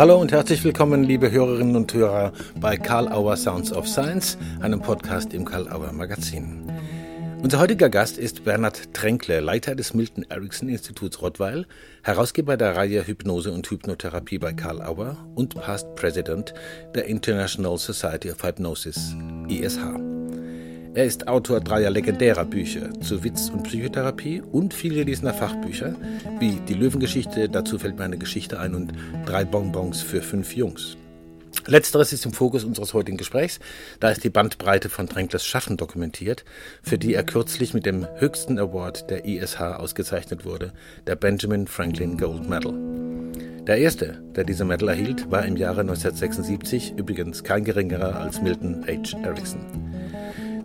Hallo und herzlich willkommen, liebe Hörerinnen und Hörer, bei Karl Auer Sounds of Science, einem Podcast im Karl Auer Magazin. Unser heutiger Gast ist Bernhard Tränkle, Leiter des Milton Erickson Instituts Rottweil, Herausgeber der Reihe Hypnose und Hypnotherapie bei Karl Auer und Past President der International Society of Hypnosis, ISH. Er ist Autor dreier legendärer Bücher zu Witz und Psychotherapie und vielgeliesener Fachbücher, wie Die Löwengeschichte, dazu fällt mir eine Geschichte ein und drei Bonbons für fünf Jungs. Letzteres ist im Fokus unseres heutigen Gesprächs, da ist die Bandbreite von Tränklers Schaffen dokumentiert, für die er kürzlich mit dem höchsten Award der ISH ausgezeichnet wurde, der Benjamin Franklin Gold Medal. Der erste, der diese Medal erhielt, war im Jahre 1976 übrigens kein geringerer als Milton H. Erickson.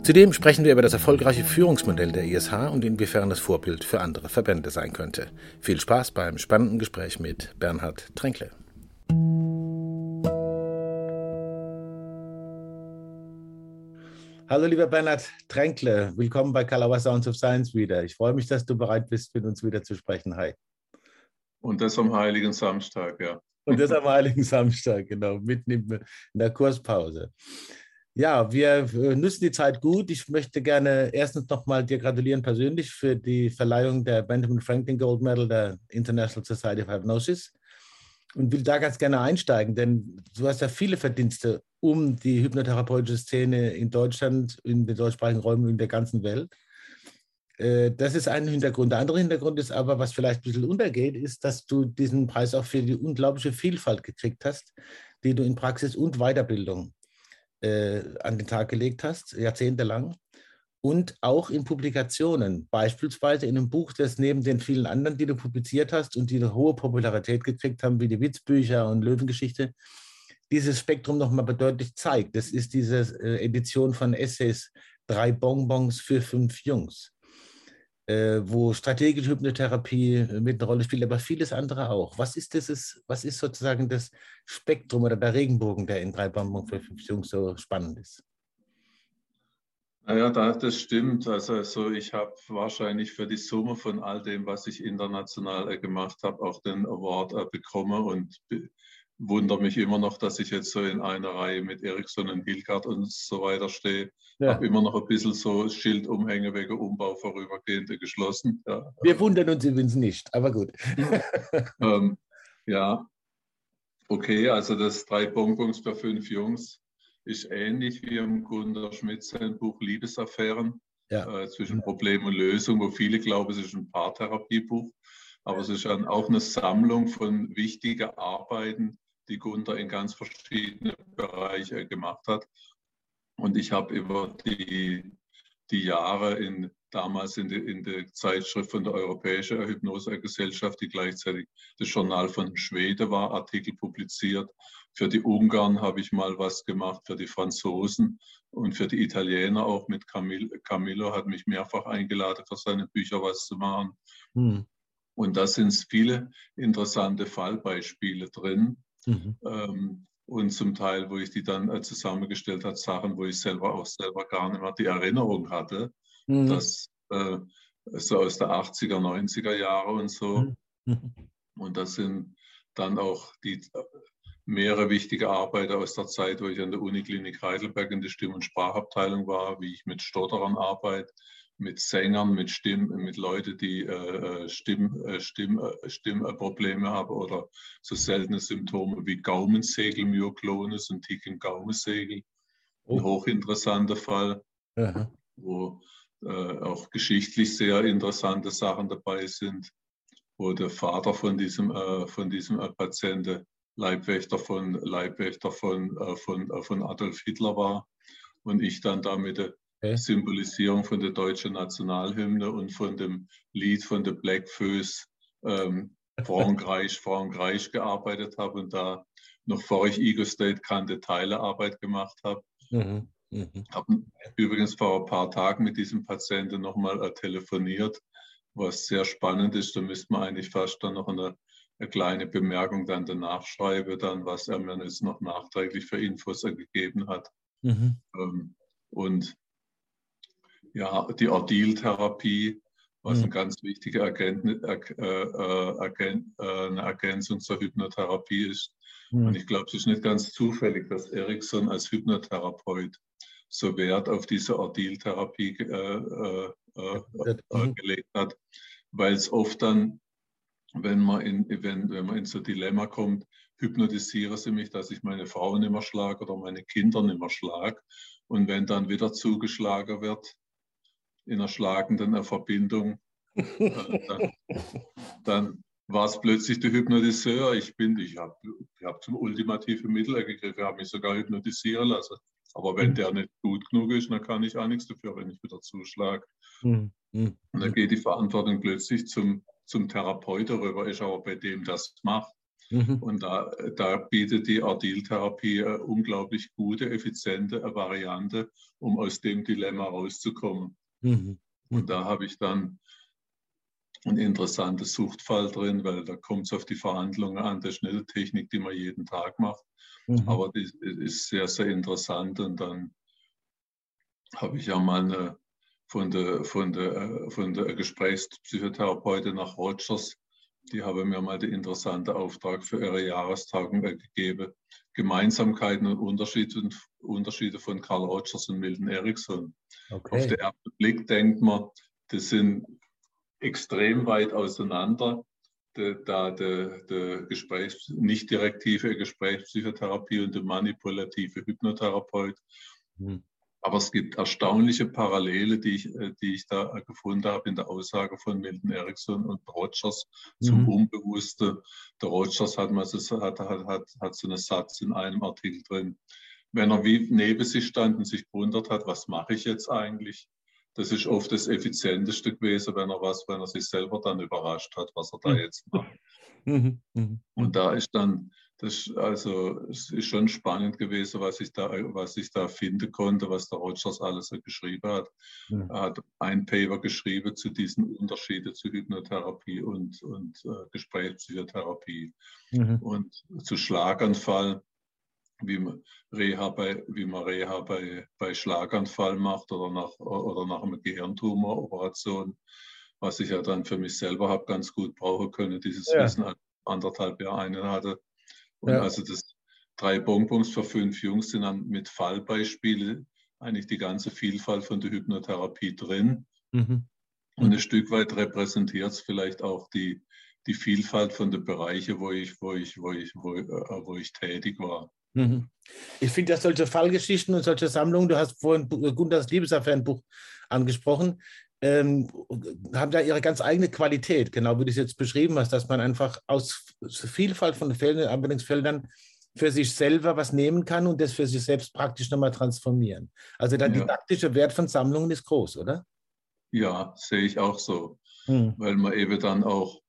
Zudem sprechen wir über das erfolgreiche Führungsmodell der ISH und inwiefern es Vorbild für andere Verbände sein könnte. Viel Spaß beim spannenden Gespräch mit Bernhard Tränkle. Hallo lieber Bernhard Tränkle, willkommen bei Calabar Sounds of Science wieder. Ich freue mich, dass du bereit bist, mit uns wieder zu sprechen. Hi. Und das am Heiligen Samstag, ja. Und das am Heiligen Samstag, genau, mitten in der Kurspause. Ja, wir nutzen die Zeit gut. Ich möchte gerne erstens nochmal dir gratulieren persönlich für die Verleihung der Benjamin Franklin Gold Medal der International Society of Hypnosis und will da ganz gerne einsteigen, denn du hast ja viele Verdienste um die hypnotherapeutische Szene in Deutschland, in den deutschsprachigen Räumen und in der ganzen Welt. Äh, das ist ein Hintergrund. Der andere Hintergrund ist aber, was vielleicht ein bisschen untergeht, ist, dass du diesen Preis auch für die unglaubliche Vielfalt gekriegt hast, die du in Praxis und Weiterbildung äh, an den Tag gelegt hast, jahrzehntelang. Und auch in Publikationen, beispielsweise in einem Buch, das neben den vielen anderen, die du publiziert hast und die eine hohe Popularität gekriegt haben, wie die Witzbücher und Löwengeschichte, dieses Spektrum nochmal bedeutlich zeigt. Das ist diese äh, Edition von Essays, drei Bonbons für fünf Jungs äh, wo strategische Hypnotherapie äh, mit einer Rolle spielt, aber vieles andere auch. Was ist, das, was ist sozusagen das Spektrum oder der Regenbogen, der in drei Bambam so spannend ist? Naja, das stimmt. Also, also ich habe wahrscheinlich für die Summe von all dem, was ich international äh, gemacht habe, auch den Award äh, bekommen und wundere mich immer noch, dass ich jetzt so in einer Reihe mit Ericsson und Hilgard und so weiter stehe. Ja. Habe immer noch ein bisschen so Schild umhänge wegen Umbau vorübergehende geschlossen. Ja. Wir wundern uns übrigens nicht, aber gut. ähm, ja, okay, also das drei Bonbons für fünf Jungs ist ähnlich wie im Gunter Schmidt sein Buch Liebesaffären ja. äh, zwischen Problem und Lösung, wo viele glauben, es ist ein Paartherapiebuch. Aber es ist auch eine Sammlung von wichtigen Arbeiten, die Gunther in ganz verschiedene Bereiche gemacht hat. Und ich habe über die, die Jahre in, damals in, der in der Zeitschrift von der Europäischen Hypnosegesellschaft, die gleichzeitig das Journal von Schweden war, Artikel publiziert. Für die Ungarn habe ich mal was gemacht, für die Franzosen und für die Italiener auch mit Camillo. Camillo hat mich mehrfach eingeladen, für seine Bücher was zu machen. Hm. Und da sind viele interessante Fallbeispiele drin. Mhm. Ähm, und zum Teil, wo ich die dann äh, zusammengestellt habe, Sachen, wo ich selber auch selber gar nicht mehr die Erinnerung hatte, mhm. dass äh, so aus der 80er, 90er Jahre und so. Mhm. Und das sind dann auch die äh, mehrere wichtige Arbeiten aus der Zeit, wo ich an der Uniklinik Heidelberg in der Stimm- und Sprachabteilung war, wie ich mit Stotterern arbeite, mit Sängern, mit Stimmen, mit Leuten, die äh, äh Stimm, äh, Stimm, äh, Stimmprobleme haben oder so seltene Symptome wie Gaumensegel, Myoklones und Ticken Gaumensegel. Oh. Ein hochinteressanter Fall, Aha. wo äh, auch geschichtlich sehr interessante Sachen dabei sind, wo der Vater von diesem, äh, von diesem Patienten Leibwächter von, Leibwächter von, von, von Adolf Hitler war und ich dann da mit der okay. Symbolisierung von der deutschen Nationalhymne und von dem Lied von der Black Föß ähm, Frankreich, Frankreich gearbeitet habe und da noch vor ich Ego State kannte, Teilearbeit gemacht habe. Mhm. Mhm. Habe übrigens vor ein paar Tagen mit diesem Patienten nochmal äh, telefoniert, was sehr spannend ist. Da müsste man eigentlich fast dann noch eine, eine kleine Bemerkung dann danach schreiben, dann, was er mir jetzt noch nachträglich für Infos gegeben hat. Mhm. Ähm, und ja, die Ordil-Therapie, was mhm. eine ganz wichtige Ergän äh, äh, Ergän äh, Ergänzung zur Hypnotherapie ist. Mhm. Und ich glaube, es ist nicht ganz zufällig, dass Erickson als Hypnotherapeut so Wert auf diese Ordiltherapie äh, äh, äh, mhm. gelegt hat, weil es oft dann, wenn man, in, wenn, wenn man in so ein Dilemma kommt, hypnotisiere sie mich, dass ich meine Frau nicht mehr schlage oder meine Kinder nicht mehr schlage. Und wenn dann wieder zugeschlagen wird in einer schlagenden Verbindung, dann, dann war es plötzlich der Hypnotiseur. Ich bin, ich habe ich hab zum ultimativen Mittel gegriffen, habe mich sogar hypnotisieren lassen. Aber wenn mhm. der nicht gut genug ist, dann kann ich auch nichts dafür, wenn ich wieder zuschlage. Mhm. mhm. Und dann geht die Verantwortung plötzlich zum, zum Therapeut darüber, ist aber bei dem das macht. Mhm. Und da, da bietet die Ardil-Therapie eine unglaublich gute, effiziente Variante, um aus dem Dilemma rauszukommen. Mhm. Und da habe ich dann ein interessantes Suchtfall drin, weil da kommt es auf die Verhandlungen an, der Schnelltechnik, die man jeden Tag macht. Mhm. Aber die ist sehr, sehr interessant. Und dann habe ich ja mal eine, von der, von der, von der Gesprächspsychotherapeutin nach Rogers, die habe mir mal den interessanten Auftrag für ihre Jahrestagung gegeben. Gemeinsamkeiten und Unterschiede, Unterschiede von Carl Rogers und Milton Erickson. Okay. Auf den ersten Blick denkt man, das sind extrem weit auseinander, da der, Gesprächs-, nicht direktive Gesprächspsychotherapie und der manipulative Hypnotherapeut. Mhm. Aber es gibt erstaunliche Parallele, die ich, äh, die ich da gefunden habe in der Aussage von Milton Erickson und Rogers zum mhm. Unbewusste. Der Rogers hat, hat, hat, hat, hat so einen Satz in einem Artikel drin. Wenn er wie neben sich stand und sich gewundert hat, was mache ich jetzt eigentlich, das ist oft das Effizienteste gewesen, wenn er was, wenn er sich selber dann überrascht hat, was er da mhm. jetzt macht. Mhm. Mhm. Und da ist dann, das, also es ist schon spannend gewesen, was ich da, was ich da finden konnte, was der Rogers alles so geschrieben hat. Ja. Er hat ein Paper geschrieben zu diesen Unterschieden zu Hypnotherapie und, und äh, Gesprächspsychotherapie. Mhm. Und zu Schlaganfall wie man Reha bei, wie man Reha bei, bei Schlaganfall macht oder nach, oder nach einer Gehirntumoroperation, was ich ja dann für mich selber habe ganz gut brauchen können, dieses ja. Wissen anderthalb Jahre einen hatte. Und ja. also das drei Bonbons für fünf Jungs sind dann mit Fallbeispielen eigentlich die ganze Vielfalt von der Hypnotherapie drin. Mhm. Und ein Stück weit repräsentiert es vielleicht auch die, die Vielfalt von den Bereichen, wo ich, wo ich, wo ich, wo, äh, wo ich tätig war. Mhm. Ich finde, dass solche Fallgeschichten und solche Sammlungen, du hast vorhin Gundas Liebesaffärenbuch angesprochen, ähm, haben da ihre ganz eigene Qualität, genau wie du es jetzt beschrieben hast, dass man einfach aus Vielfalt von Fällen, Anwendungsfeldern für sich selber was nehmen kann und das für sich selbst praktisch nochmal transformieren. Also der ja. didaktische Wert von Sammlungen ist groß, oder? Ja, sehe ich auch so, hm. weil man eben dann auch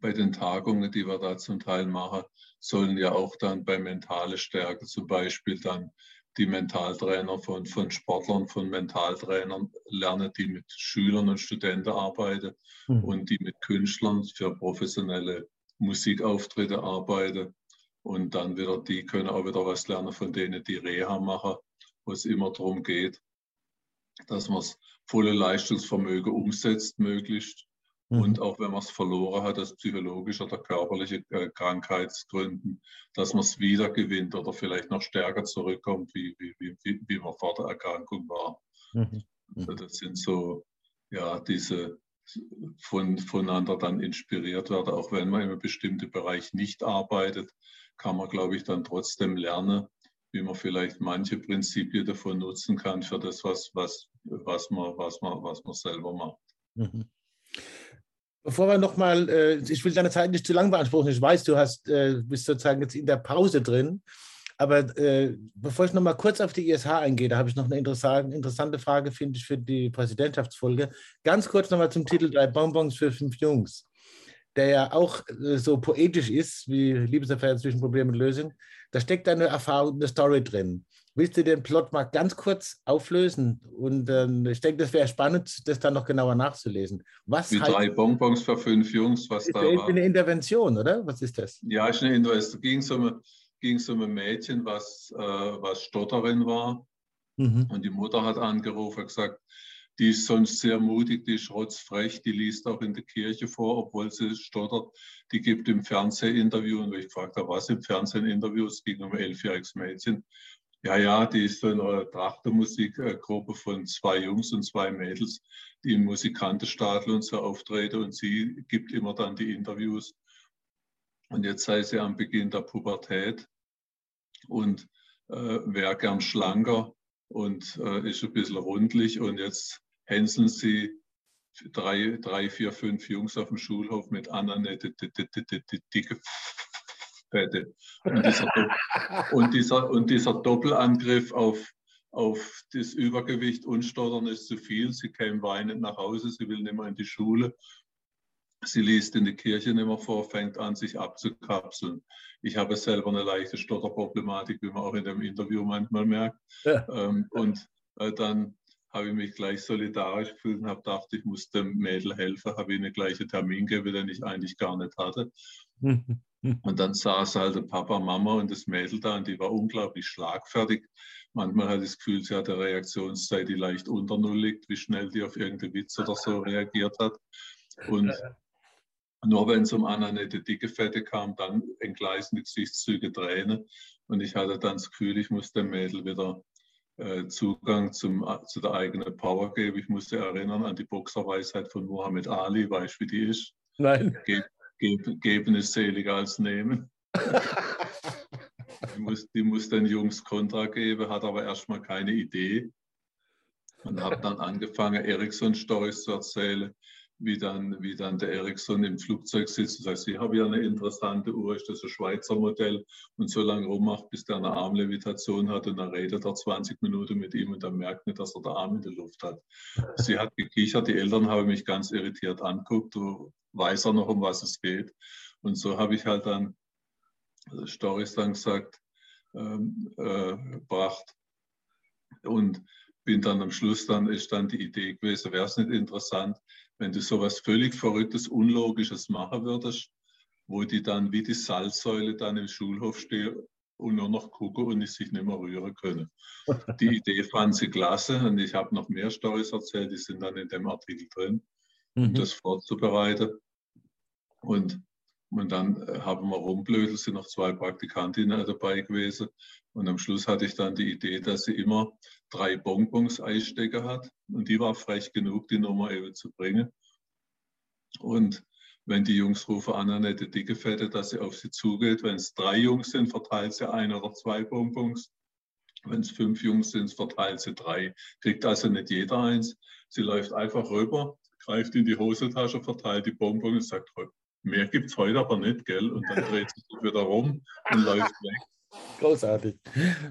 bei den Tagungen, die wir da zum Teil machen, sollen ja auch dann bei mentale Stärke zum Beispiel dann die Mentaltrainer von, von Sportlern, von Mentaltrainern lernen, die mit Schülern und Studenten arbeiten mhm. und die mit Künstlern für professionelle Musikauftritte arbeiten. Und dann wieder, die können auch wieder was lernen von denen, die Reha machen, wo es immer darum geht, dass man das volle Leistungsvermögen umsetzt, möglichst Mhm. Und auch wenn man es verloren hat, aus psychologischer oder körperlicher äh, Krankheitsgründen, dass man es wieder gewinnt oder vielleicht noch stärker zurückkommt, wie, wie, wie, wie man vor der Erkrankung war. Mhm. Also mhm. das sind so, ja, diese von, voneinander dann inspiriert werden. Auch wenn man in einem bestimmten Bereich nicht arbeitet, kann man, glaube ich, dann trotzdem lernen, wie man vielleicht manche Prinzipien davon nutzen kann für das, was, was, was, man, was, man, was man selber macht. Mhm. Bevor wir nochmal, äh, ich will deine Zeit nicht zu lang beanspruchen. Ich weiß, du hast, äh, bist sozusagen jetzt in der Pause drin. Aber äh, bevor ich nochmal kurz auf die ISH eingehe, da habe ich noch eine interessante, Frage, finde ich, für die Präsidentschaftsfolge. Ganz kurz nochmal zum Titel Drei Bonbons für fünf Jungs, der ja auch äh, so poetisch ist wie Liebesaffäre zwischen Problem und Lösung. Da steckt eine Erfahrung, eine Story drin. Willst du den Plot mal ganz kurz auflösen? Und ähm, ich denke, das wäre spannend, das dann noch genauer nachzulesen. Was Die drei Bonbons für fünf Jungs, was ist da war. eine Intervention, oder? Was ist das? Ja, ist eine Intervention. Ging so um, ging um ein Mädchen, was, äh, was Stotterin war. Mhm. Und die Mutter hat angerufen und gesagt, die ist sonst sehr mutig, die ist rotzfrech, die liest auch in der Kirche vor, obwohl sie stottert. Die gibt im Fernsehinterview, und ich gefragt habe, was im Fernsehinterview, es ging um ein elfjähriges Mädchen. Ja, ja, die ist so eine Trachtermusikgruppe von zwei Jungs und zwei Mädels, die im Musikantenstadel und so auftreten und sie gibt immer dann die Interviews. Und jetzt sei sie am Beginn der Pubertät und äh, wäre gern schlanker und äh, ist ein bisschen rundlich und jetzt hänseln sie drei, drei, vier, fünf Jungs auf dem Schulhof mit Annette, dicke Fette. Und dieser, und dieser, und dieser Doppelangriff auf, auf das Übergewicht und Stottern ist zu viel. Sie käme weinend nach Hause, sie will nicht mehr in die Schule. Sie liest in die Kirche nicht mehr vor, fängt an, sich abzukapseln. Ich habe selber eine leichte Stotterproblematik, wie man auch in dem Interview manchmal merkt. Ja. Ähm, und äh, dann habe ich mich gleich solidarisch gefühlt und habe gedacht, ich muss dem Mädel helfen, habe ihnen gleich einen Termin gegeben, den ich eigentlich gar nicht hatte. und dann saß halt der Papa, Mama und das Mädel da und die war unglaublich schlagfertig. Manchmal hatte ich das Gefühl, sie hat eine Reaktionszeit, die leicht unter Null liegt, wie schnell die auf irgendeinen Witz oder so reagiert hat. Und nur wenn es um Annette Dicke Fette kam, dann entgleisende Gesichtszüge Tränen. Und ich hatte dann das Gefühl, ich muss dem Mädel wieder äh, Zugang zum, äh, zu der eigenen Power geben. Ich musste erinnern an die Boxerweisheit von Muhammad Ali, weißt du, wie die ist? Nein. Ge ge geben ist seliger als nehmen. die, muss, die muss den Jungs Kontra geben, hat aber erstmal keine Idee. Und habe dann angefangen, Ericsson-Stories zu erzählen wie dann, wie dann der Ericsson im Flugzeug sitzt und sagt, ich habe ja eine interessante Uhr, ist das ein Schweizer Modell und so lange rummacht, bis der eine Armlevitation hat und dann redet er 20 Minuten mit ihm und dann merkt nicht, dass er den Arm in der Luft hat. Sie hat gekichert, die Eltern haben mich ganz irritiert anguckt, du weiß er noch, um was es geht. Und so habe ich halt dann also Stories dann gesagt, ähm, äh, gebracht. Und bin dann am Schluss, dann ist dann die Idee gewesen, wäre es nicht interessant, wenn du sowas völlig Verrücktes, Unlogisches machen würdest, wo die dann wie die Salzsäule dann im Schulhof stehen und nur noch gucken und sich nicht mehr rühren können. Die Idee fand sie klasse und ich habe noch mehr Stories erzählt, die sind dann in dem Artikel drin, um mhm. das vorzubereiten. Und, und dann äh, haben wir rumblödelt, sind noch zwei Praktikantinnen dabei gewesen. Und am Schluss hatte ich dann die Idee, dass sie immer drei Bonbons Eisstecker hat. Und die war frech genug, die Nummer eben zu bringen. Und wenn die Jungs rufen an, Annette Dicke Fette, dass sie auf sie zugeht. Wenn es drei Jungs sind, verteilt sie ein oder zwei Bonbons. Wenn es fünf Jungs sind, verteilt sie drei. Kriegt also nicht jeder eins. Sie läuft einfach rüber, greift in die Hosentasche, verteilt die Bonbons und sagt, mehr gibt es heute aber nicht, gell? Und dann dreht sie sich wieder rum und läuft weg. Großartig.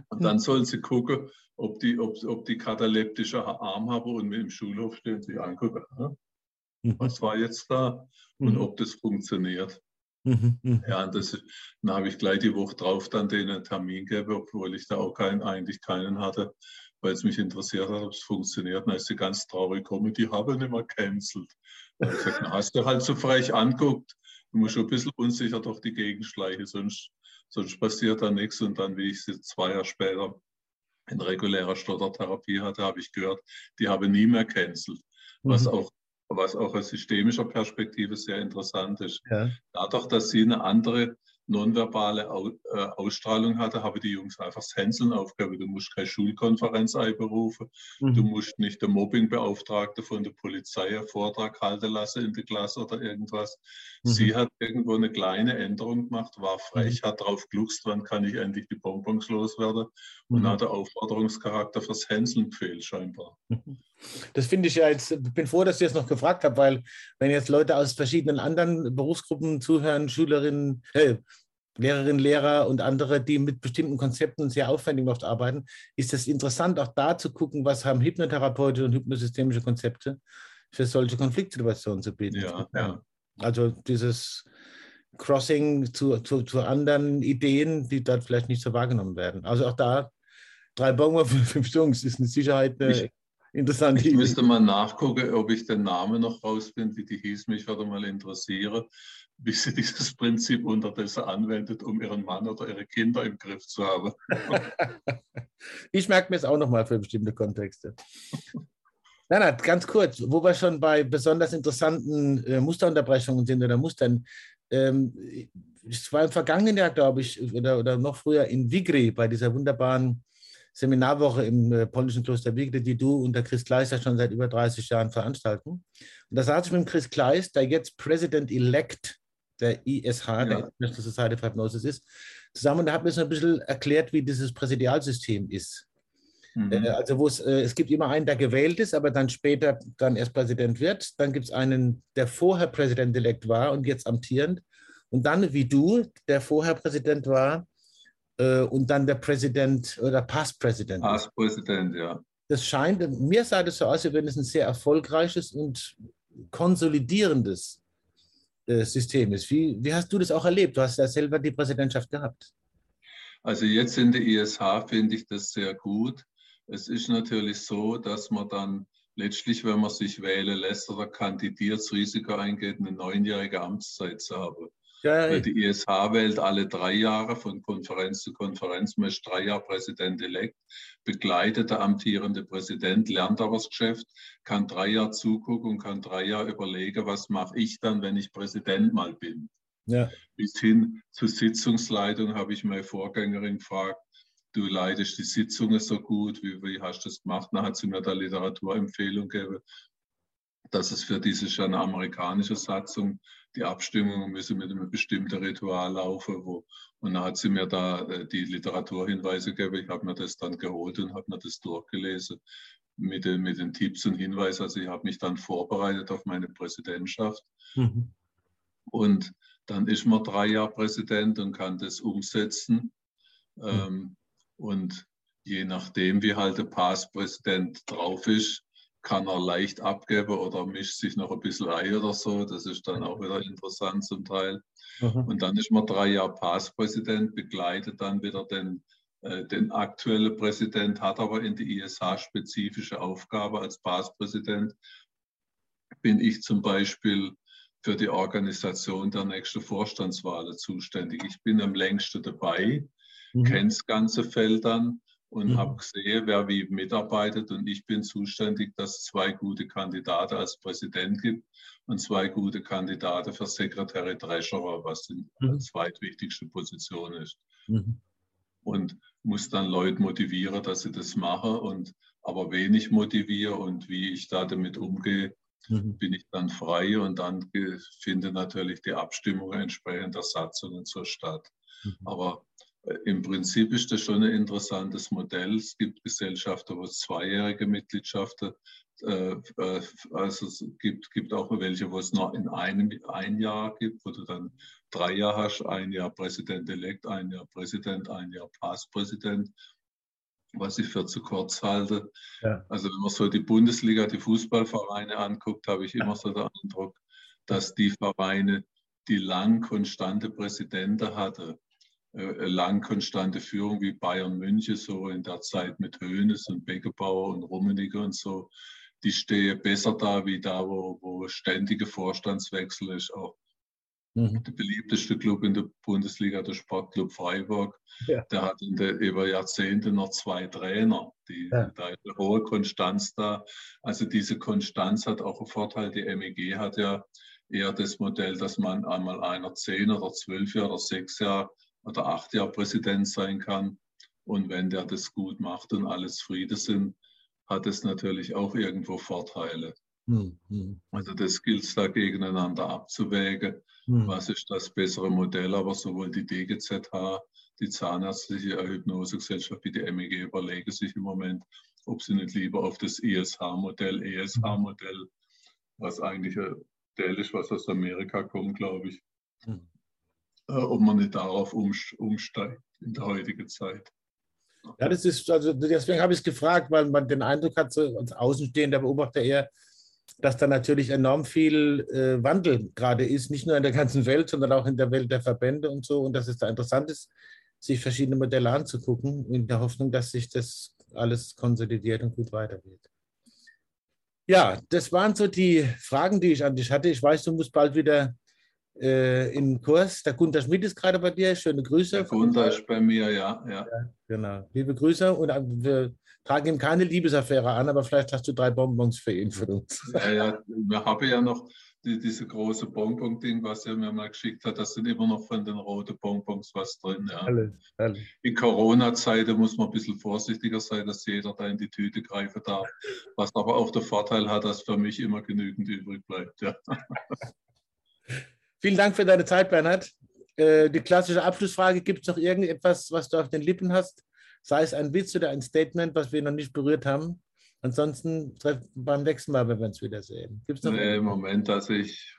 Und dann soll sie gucken, ob die, ob, ob die kataleptische Arm haben und mir im Schulhof stehen, sich angucken. Ne? Was war jetzt da und mhm. ob das funktioniert. Mhm, mhm. Ja, und das, dann habe ich gleich die Woche drauf dann den Termin gegeben, obwohl ich da auch keinen, eigentlich keinen hatte, weil es mich interessiert hat, ob es funktioniert. Dann ist sie ganz traurig gekommen, die haben nicht mehr cancelled. Dann habe ich gesagt, na, hast du halt so frech anguckt, du musst schon ein bisschen unsicher durch die Gegend schleichen, sonst, sonst passiert da nichts. Und dann, wie ich sie zwei Jahre später in regulärer Stottertherapie hatte, habe ich gehört, die habe nie mehr cancelled. Was mhm. auch was auch aus systemischer Perspektive sehr interessant ist. Ja. Dadurch, dass sie eine andere nonverbale äh, Ausstrahlung hatte, habe die Jungs einfach das Hänseln aufgegeben. Du musst keine Schulkonferenz einberufen, mhm. du musst nicht der Mobbingbeauftragte von der Polizei einen Vortrag halten lassen in der Klasse oder irgendwas. Mhm. Sie hat irgendwo eine kleine Änderung gemacht, war frech, mhm. hat drauf gluckst, wann kann ich endlich die Bonbons loswerden und mhm. hat der Aufforderungscharakter fürs Hänseln gefehlt scheinbar. Das finde ich ja jetzt, ich bin froh, dass ich das noch gefragt habe, weil wenn jetzt Leute aus verschiedenen anderen Berufsgruppen zuhören, Schülerinnen, äh, Lehrerinnen, Lehrer und andere, die mit bestimmten Konzepten sehr aufwendig oft arbeiten, ist es interessant, auch da zu gucken, was haben Hypnotherapeute und hypnosystemische Konzepte für solche Konfliktsituationen zu bieten. Ja, ja. Also dieses Crossing zu, zu, zu anderen Ideen, die dort vielleicht nicht so wahrgenommen werden. Also auch da drei Bongo für fünf Jungs ist eine Sicherheit eine ich, interessante ich Idee. müsste mal nachgucken, ob ich den Namen noch rausfinde, wie die hieß. Mich würde mal interessieren wie sie dieses Prinzip unterdessen anwendet, um ihren Mann oder ihre Kinder im Griff zu haben. ich merke mir es auch nochmal für bestimmte Kontexte. Nein, ganz kurz, wo wir schon bei besonders interessanten äh, Musterunterbrechungen sind oder Mustern. Ähm, es war im vergangenen Jahr, glaube ich, oder, oder noch früher in Vigri bei dieser wunderbaren Seminarwoche im äh, polnischen Kloster Vigri, die du und der Chris Kleist ja schon seit über 30 Jahren veranstalten. Und da saß ich mit dem Chris Kleist, der jetzt President-elect der ISH, ja. der International Society for Hypnosis ist, zusammen und da hat mir so ein bisschen erklärt, wie dieses Präsidialsystem ist. Mhm. Äh, also wo es, äh, es gibt immer einen, der gewählt ist, aber dann später dann erst Präsident wird. Dann gibt es einen, der vorher Präsident-elect war und jetzt amtierend. Und dann, wie du, der vorher Präsident war, äh, und dann der Präsident oder Past-Präsident. Past-Präsident, ja. Das scheint, mir sah das so aus, als wenn es ein sehr erfolgreiches und konsolidierendes System ist. Wie, wie hast du das auch erlebt? Du hast ja selber die Präsidentschaft gehabt. Also jetzt in der ISH finde ich das sehr gut. Es ist natürlich so, dass man dann letztlich, wenn man sich wählen lässt oder kandidiert, das Risiko eingeht, eine neunjährige Amtszeit zu haben. Ja, die ISH wählt alle drei Jahre von Konferenz zu Konferenz, man ist drei Jahre Präsident-elekt, begleitet der amtierende Präsident, lernt aber das Geschäft, kann drei Jahre zugucken und kann drei Jahre überlegen, was mache ich dann, wenn ich Präsident mal bin. Ja. Bis hin zur Sitzungsleitung habe ich meine Vorgängerin gefragt, du leitest die Sitzungen so gut, wie, wie hast du das gemacht? Dann hat sie mir da Literaturempfehlung gegeben, dass es für diese schon amerikanische Satzung die Abstimmungen müssen mit einem bestimmten Ritual laufen. Wo, und dann hat sie mir da äh, die Literaturhinweise gegeben. Ich habe mir das dann geholt und habe mir das durchgelesen mit den, mit den Tipps und Hinweisen. Also ich habe mich dann vorbereitet auf meine Präsidentschaft. Mhm. Und dann ist man drei Jahre Präsident und kann das umsetzen. Mhm. Ähm, und je nachdem, wie halt der Passpräsident drauf ist, kann er leicht abgeben oder mischt sich noch ein bisschen Ei oder so. Das ist dann auch wieder interessant zum Teil. Mhm. Und dann ist man drei Jahre Passpräsident, begleitet dann wieder den, äh, den aktuellen Präsident, hat aber in die ISH spezifische Aufgabe als Passpräsident. Bin ich zum Beispiel für die Organisation der nächsten Vorstandswahlen zuständig. Ich bin am längsten dabei, mhm. kenne das ganze Feld dann und mhm. habe gesehen, wer wie mitarbeitet. Und ich bin zuständig, dass es zwei gute Kandidaten als Präsident gibt und zwei gute Kandidaten für Sekretär Treasurer, was die mhm. zweitwichtigste Position ist. Mhm. Und muss dann Leute motivieren, dass sie das machen und aber wenig motiviere und wie ich da damit umgehe, mhm. bin ich dann frei und dann findet natürlich die Abstimmung entsprechend der Satzungen zur statt. Mhm. Aber im Prinzip ist das schon ein interessantes Modell. Es gibt Gesellschaften, wo es zweijährige Mitgliedschaften, äh, äh, also es gibt, gibt auch welche, wo es noch in einem ein Jahr gibt, wo du dann drei Jahre hast, ein Jahr Präsident-elekt, ein Jahr Präsident, ein Jahr Passpräsident, was ich für zu kurz halte. Ja. Also wenn man so die Bundesliga, die Fußballvereine anguckt, habe ich immer so den Eindruck, dass die Vereine, die lang konstante Präsidenten hatten, lang konstante Führung wie Bayern München, so in der Zeit mit Höhnes und Beckerbauer und Rummenigge und so, die stehe besser da wie da, wo, wo ständige Vorstandswechsel ist. Auch mhm. der beliebteste Club in der Bundesliga, der Sportclub Freiburg, ja. der hat der, über Jahrzehnte noch zwei Trainer. Die, ja. Da ist eine hohe Konstanz da. Also diese Konstanz hat auch einen Vorteil. Die MEG hat ja eher das Modell, dass man einmal einer zehn oder zwölf Jahre oder sechs Jahre oder acht Jahre Präsident sein kann. Und wenn der das gut macht und alles Friede sind, hat es natürlich auch irgendwo Vorteile. Mhm. Also das gilt es da gegeneinander abzuwägen. Mhm. Was ist das bessere Modell? Aber sowohl die DGZH, die Zahnärztliche Hypnosegesellschaft wie die MEG überlegen sich im Moment, ob sie nicht lieber auf das ISH-Modell, ESH-Modell, was eigentlich ein Modell ist, was aus Amerika kommt, glaube ich, mhm ob man nicht darauf umsteigt in der heutigen Zeit. Ja, das ist, also deswegen habe ich es gefragt, weil man den Eindruck hat, so als außenstehender Beobachter eher, dass da natürlich enorm viel äh, Wandel gerade ist, nicht nur in der ganzen Welt, sondern auch in der Welt der Verbände und so. Und dass es da interessant ist, sich verschiedene Modelle anzugucken, in der Hoffnung, dass sich das alles konsolidiert und gut weitergeht. Ja, das waren so die Fragen, die ich an dich hatte. Ich weiß, du musst bald wieder äh, im Kurs. Der Gunter Schmidt ist gerade bei dir. Schöne Grüße. Der Gunter ist bei mir, ja, ja. ja genau. Liebe Grüße und äh, wir trage ihm keine Liebesaffäre an, aber vielleicht hast du drei Bonbons für ihn, für uns. Ja, ja, wir haben ja noch die, diese große Bonbon-Ding, was er mir mal geschickt hat, das sind immer noch von den roten Bonbons was drin. Ja. Alle, alle. In Corona-Zeiten muss man ein bisschen vorsichtiger sein, dass jeder da in die Tüte greifen darf. Was aber auch der Vorteil hat, dass für mich immer genügend übrig bleibt. Ja. Vielen Dank für deine Zeit, Bernhard. Äh, die klassische Abschlussfrage: Gibt es noch irgendetwas, was du auf den Lippen hast? Sei es ein Witz oder ein Statement, was wir noch nicht berührt haben? Ansonsten beim nächsten Mal, wenn wir uns wiedersehen. Gibt's noch nee, im Moment, also ich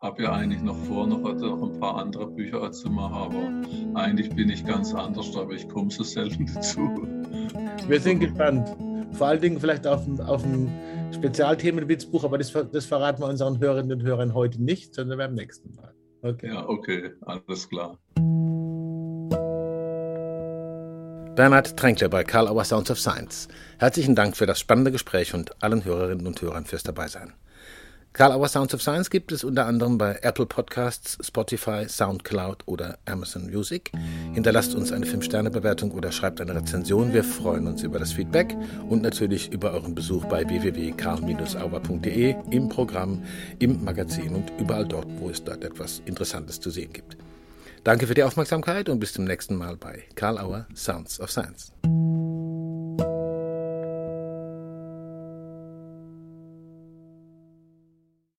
habe ja eigentlich noch vor, noch, noch ein paar andere Bücher zu machen, aber eigentlich bin ich ganz anders, aber ich komme so selten dazu. Wir sind gespannt. Vor allen Dingen vielleicht auf, auf ein Spezialthemenwitzbuch, aber das, das verraten wir unseren Hörerinnen und Hörern heute nicht, sondern beim nächsten Mal. Okay. Ja, okay, alles klar. Bernhard Tränkler bei Karl Auer Sounds of Science. Herzlichen Dank für das spannende Gespräch und allen Hörerinnen und Hörern fürs Dabeisein. Karl Auer Sounds of Science gibt es unter anderem bei Apple Podcasts, Spotify, Soundcloud oder Amazon Music. Hinterlasst uns eine 5-Sterne-Bewertung oder schreibt eine Rezension. Wir freuen uns über das Feedback und natürlich über euren Besuch bei www.karl-auer.de im Programm, im Magazin und überall dort, wo es dort etwas Interessantes zu sehen gibt. Danke für die Aufmerksamkeit und bis zum nächsten Mal bei Karl Auer Sounds of Science.